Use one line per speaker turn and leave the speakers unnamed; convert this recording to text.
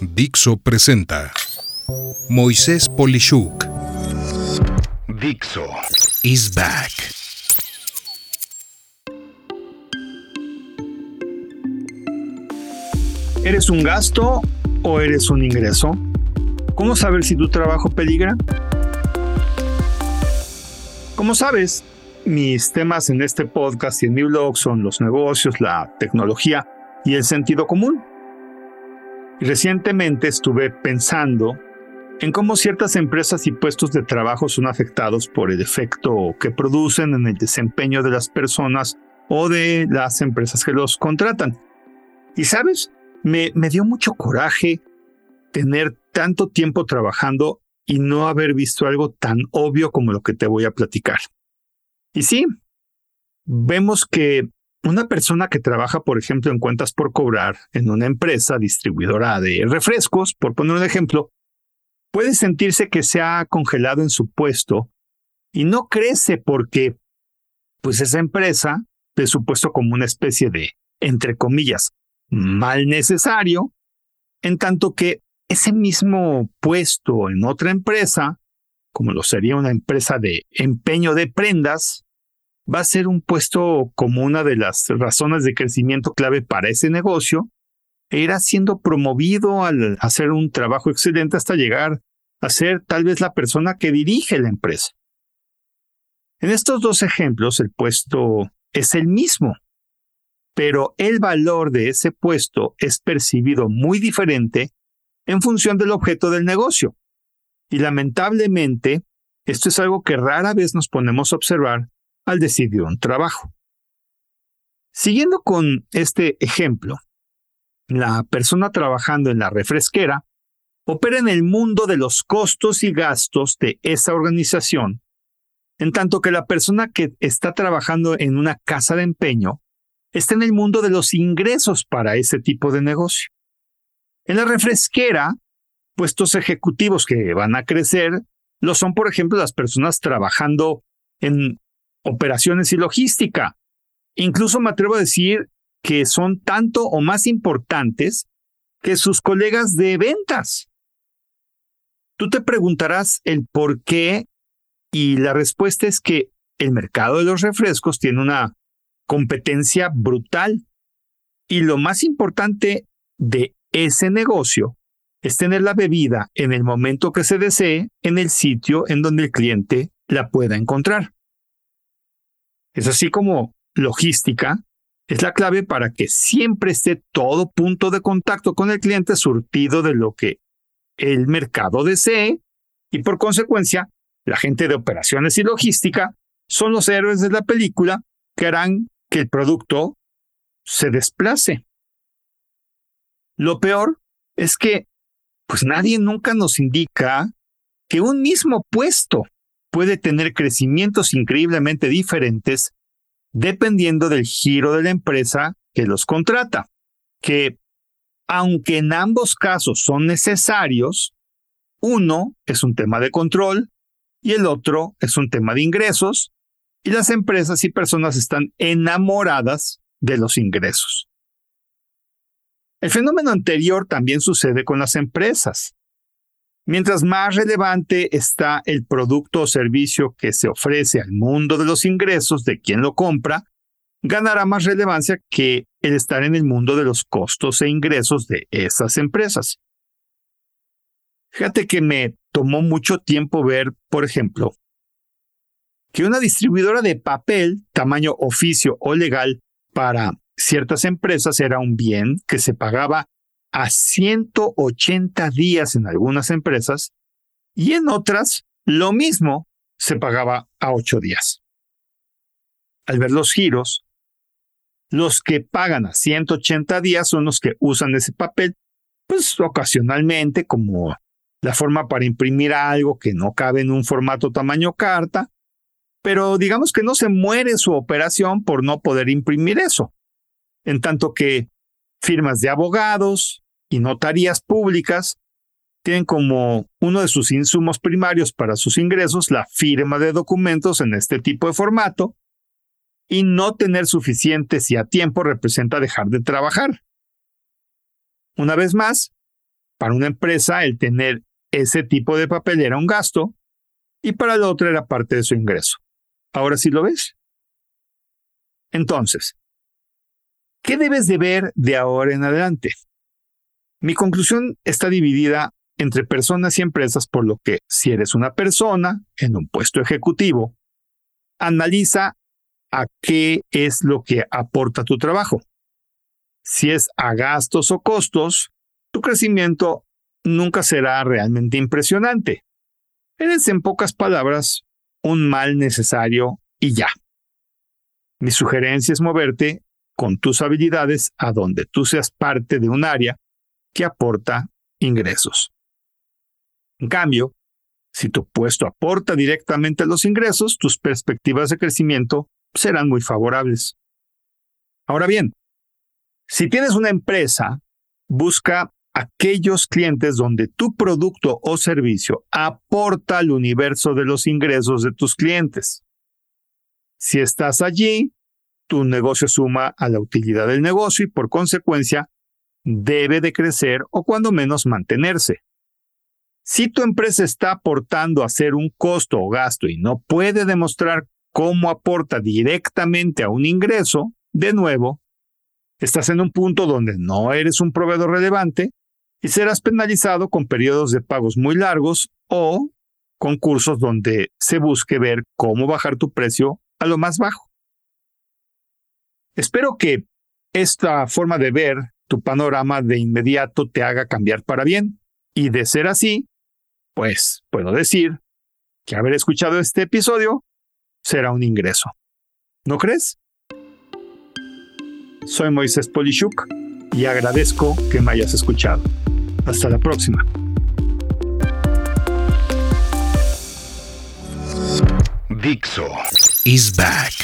Dixo presenta Moisés Polishuk. Dixo is back.
¿Eres un gasto o eres un ingreso? ¿Cómo saber si tu trabajo peligra? Como sabes, mis temas en este podcast y en mi blog son los negocios, la tecnología y el sentido común. Recientemente estuve pensando en cómo ciertas empresas y puestos de trabajo son afectados por el efecto que producen en el desempeño de las personas o de las empresas que los contratan. Y sabes, me dio mucho coraje tener tanto tiempo trabajando y no haber visto algo tan obvio como lo que te voy a platicar. Y sí, vemos que una persona que trabaja, por ejemplo, en cuentas por cobrar en una empresa distribuidora de refrescos, por poner un ejemplo, puede sentirse que se ha congelado en su puesto y no crece porque, pues esa empresa ve su puesto como una especie de, entre comillas, mal necesario, en tanto que ese mismo puesto en otra empresa, como lo sería una empresa de empeño de prendas, va a ser un puesto como una de las razones de crecimiento clave para ese negocio e irá siendo promovido al hacer un trabajo excelente hasta llegar a ser tal vez la persona que dirige la empresa. En estos dos ejemplos el puesto es el mismo, pero el valor de ese puesto es percibido muy diferente en función del objeto del negocio. Y lamentablemente, esto es algo que rara vez nos ponemos a observar al decidir un trabajo. Siguiendo con este ejemplo, la persona trabajando en la refresquera opera en el mundo de los costos y gastos de esa organización, en tanto que la persona que está trabajando en una casa de empeño está en el mundo de los ingresos para ese tipo de negocio. En la refresquera, puestos ejecutivos que van a crecer lo son, por ejemplo, las personas trabajando en operaciones y logística. Incluso me atrevo a decir que son tanto o más importantes que sus colegas de ventas. Tú te preguntarás el por qué y la respuesta es que el mercado de los refrescos tiene una competencia brutal y lo más importante de ese negocio es tener la bebida en el momento que se desee en el sitio en donde el cliente la pueda encontrar. Es así como logística es la clave para que siempre esté todo punto de contacto con el cliente surtido de lo que el mercado desee y por consecuencia la gente de operaciones y logística son los héroes de la película que harán que el producto se desplace. Lo peor es que pues nadie nunca nos indica que un mismo puesto puede tener crecimientos increíblemente diferentes dependiendo del giro de la empresa que los contrata, que aunque en ambos casos son necesarios, uno es un tema de control y el otro es un tema de ingresos, y las empresas y personas están enamoradas de los ingresos. El fenómeno anterior también sucede con las empresas. Mientras más relevante está el producto o servicio que se ofrece al mundo de los ingresos de quien lo compra, ganará más relevancia que el estar en el mundo de los costos e ingresos de esas empresas. Fíjate que me tomó mucho tiempo ver, por ejemplo, que una distribuidora de papel, tamaño oficio o legal, para ciertas empresas era un bien que se pagaba a 180 días en algunas empresas y en otras lo mismo se pagaba a 8 días. Al ver los giros, los que pagan a 180 días son los que usan ese papel, pues ocasionalmente como la forma para imprimir algo que no cabe en un formato tamaño carta, pero digamos que no se muere su operación por no poder imprimir eso. En tanto que firmas de abogados, y notarías públicas tienen como uno de sus insumos primarios para sus ingresos la firma de documentos en este tipo de formato y no tener suficientes y a tiempo representa dejar de trabajar. Una vez más, Para una empresa, el tener ese tipo de papel era un gasto y para la otra era parte de su ingreso. ¿Ahora sí lo ves? Entonces, ¿qué debes de ver de ahora en adelante? Mi conclusión está dividida entre personas y empresas, por lo que si eres una persona en un puesto ejecutivo, analiza a qué es lo que aporta tu trabajo. Si es a gastos o costos, tu crecimiento nunca será realmente impresionante. Eres, en pocas palabras, un mal necesario y ya. Mi sugerencia es moverte con tus habilidades a donde tú seas parte de un área que aporta ingresos. En cambio, si tu puesto aporta directamente los ingresos, tus perspectivas de crecimiento serán muy favorables. Ahora bien, si tienes una empresa, busca aquellos clientes donde tu producto o servicio aporta al universo de los ingresos de tus clientes. Si estás allí, tu negocio suma a la utilidad del negocio y por consecuencia debe de crecer o cuando menos mantenerse. Si tu empresa está aportando a ser un costo o gasto y no puede demostrar cómo aporta directamente a un ingreso, de nuevo, estás en un punto donde no eres un proveedor relevante y serás penalizado con periodos de pagos muy largos o concursos donde se busque ver cómo bajar tu precio a lo más bajo. Espero que esta forma de ver tu panorama de inmediato te haga cambiar para bien y de ser así, pues puedo decir que haber escuchado este episodio será un ingreso. ¿No crees? Soy Moisés Polishuk y agradezco que me hayas escuchado. Hasta la próxima.
Dixo is back.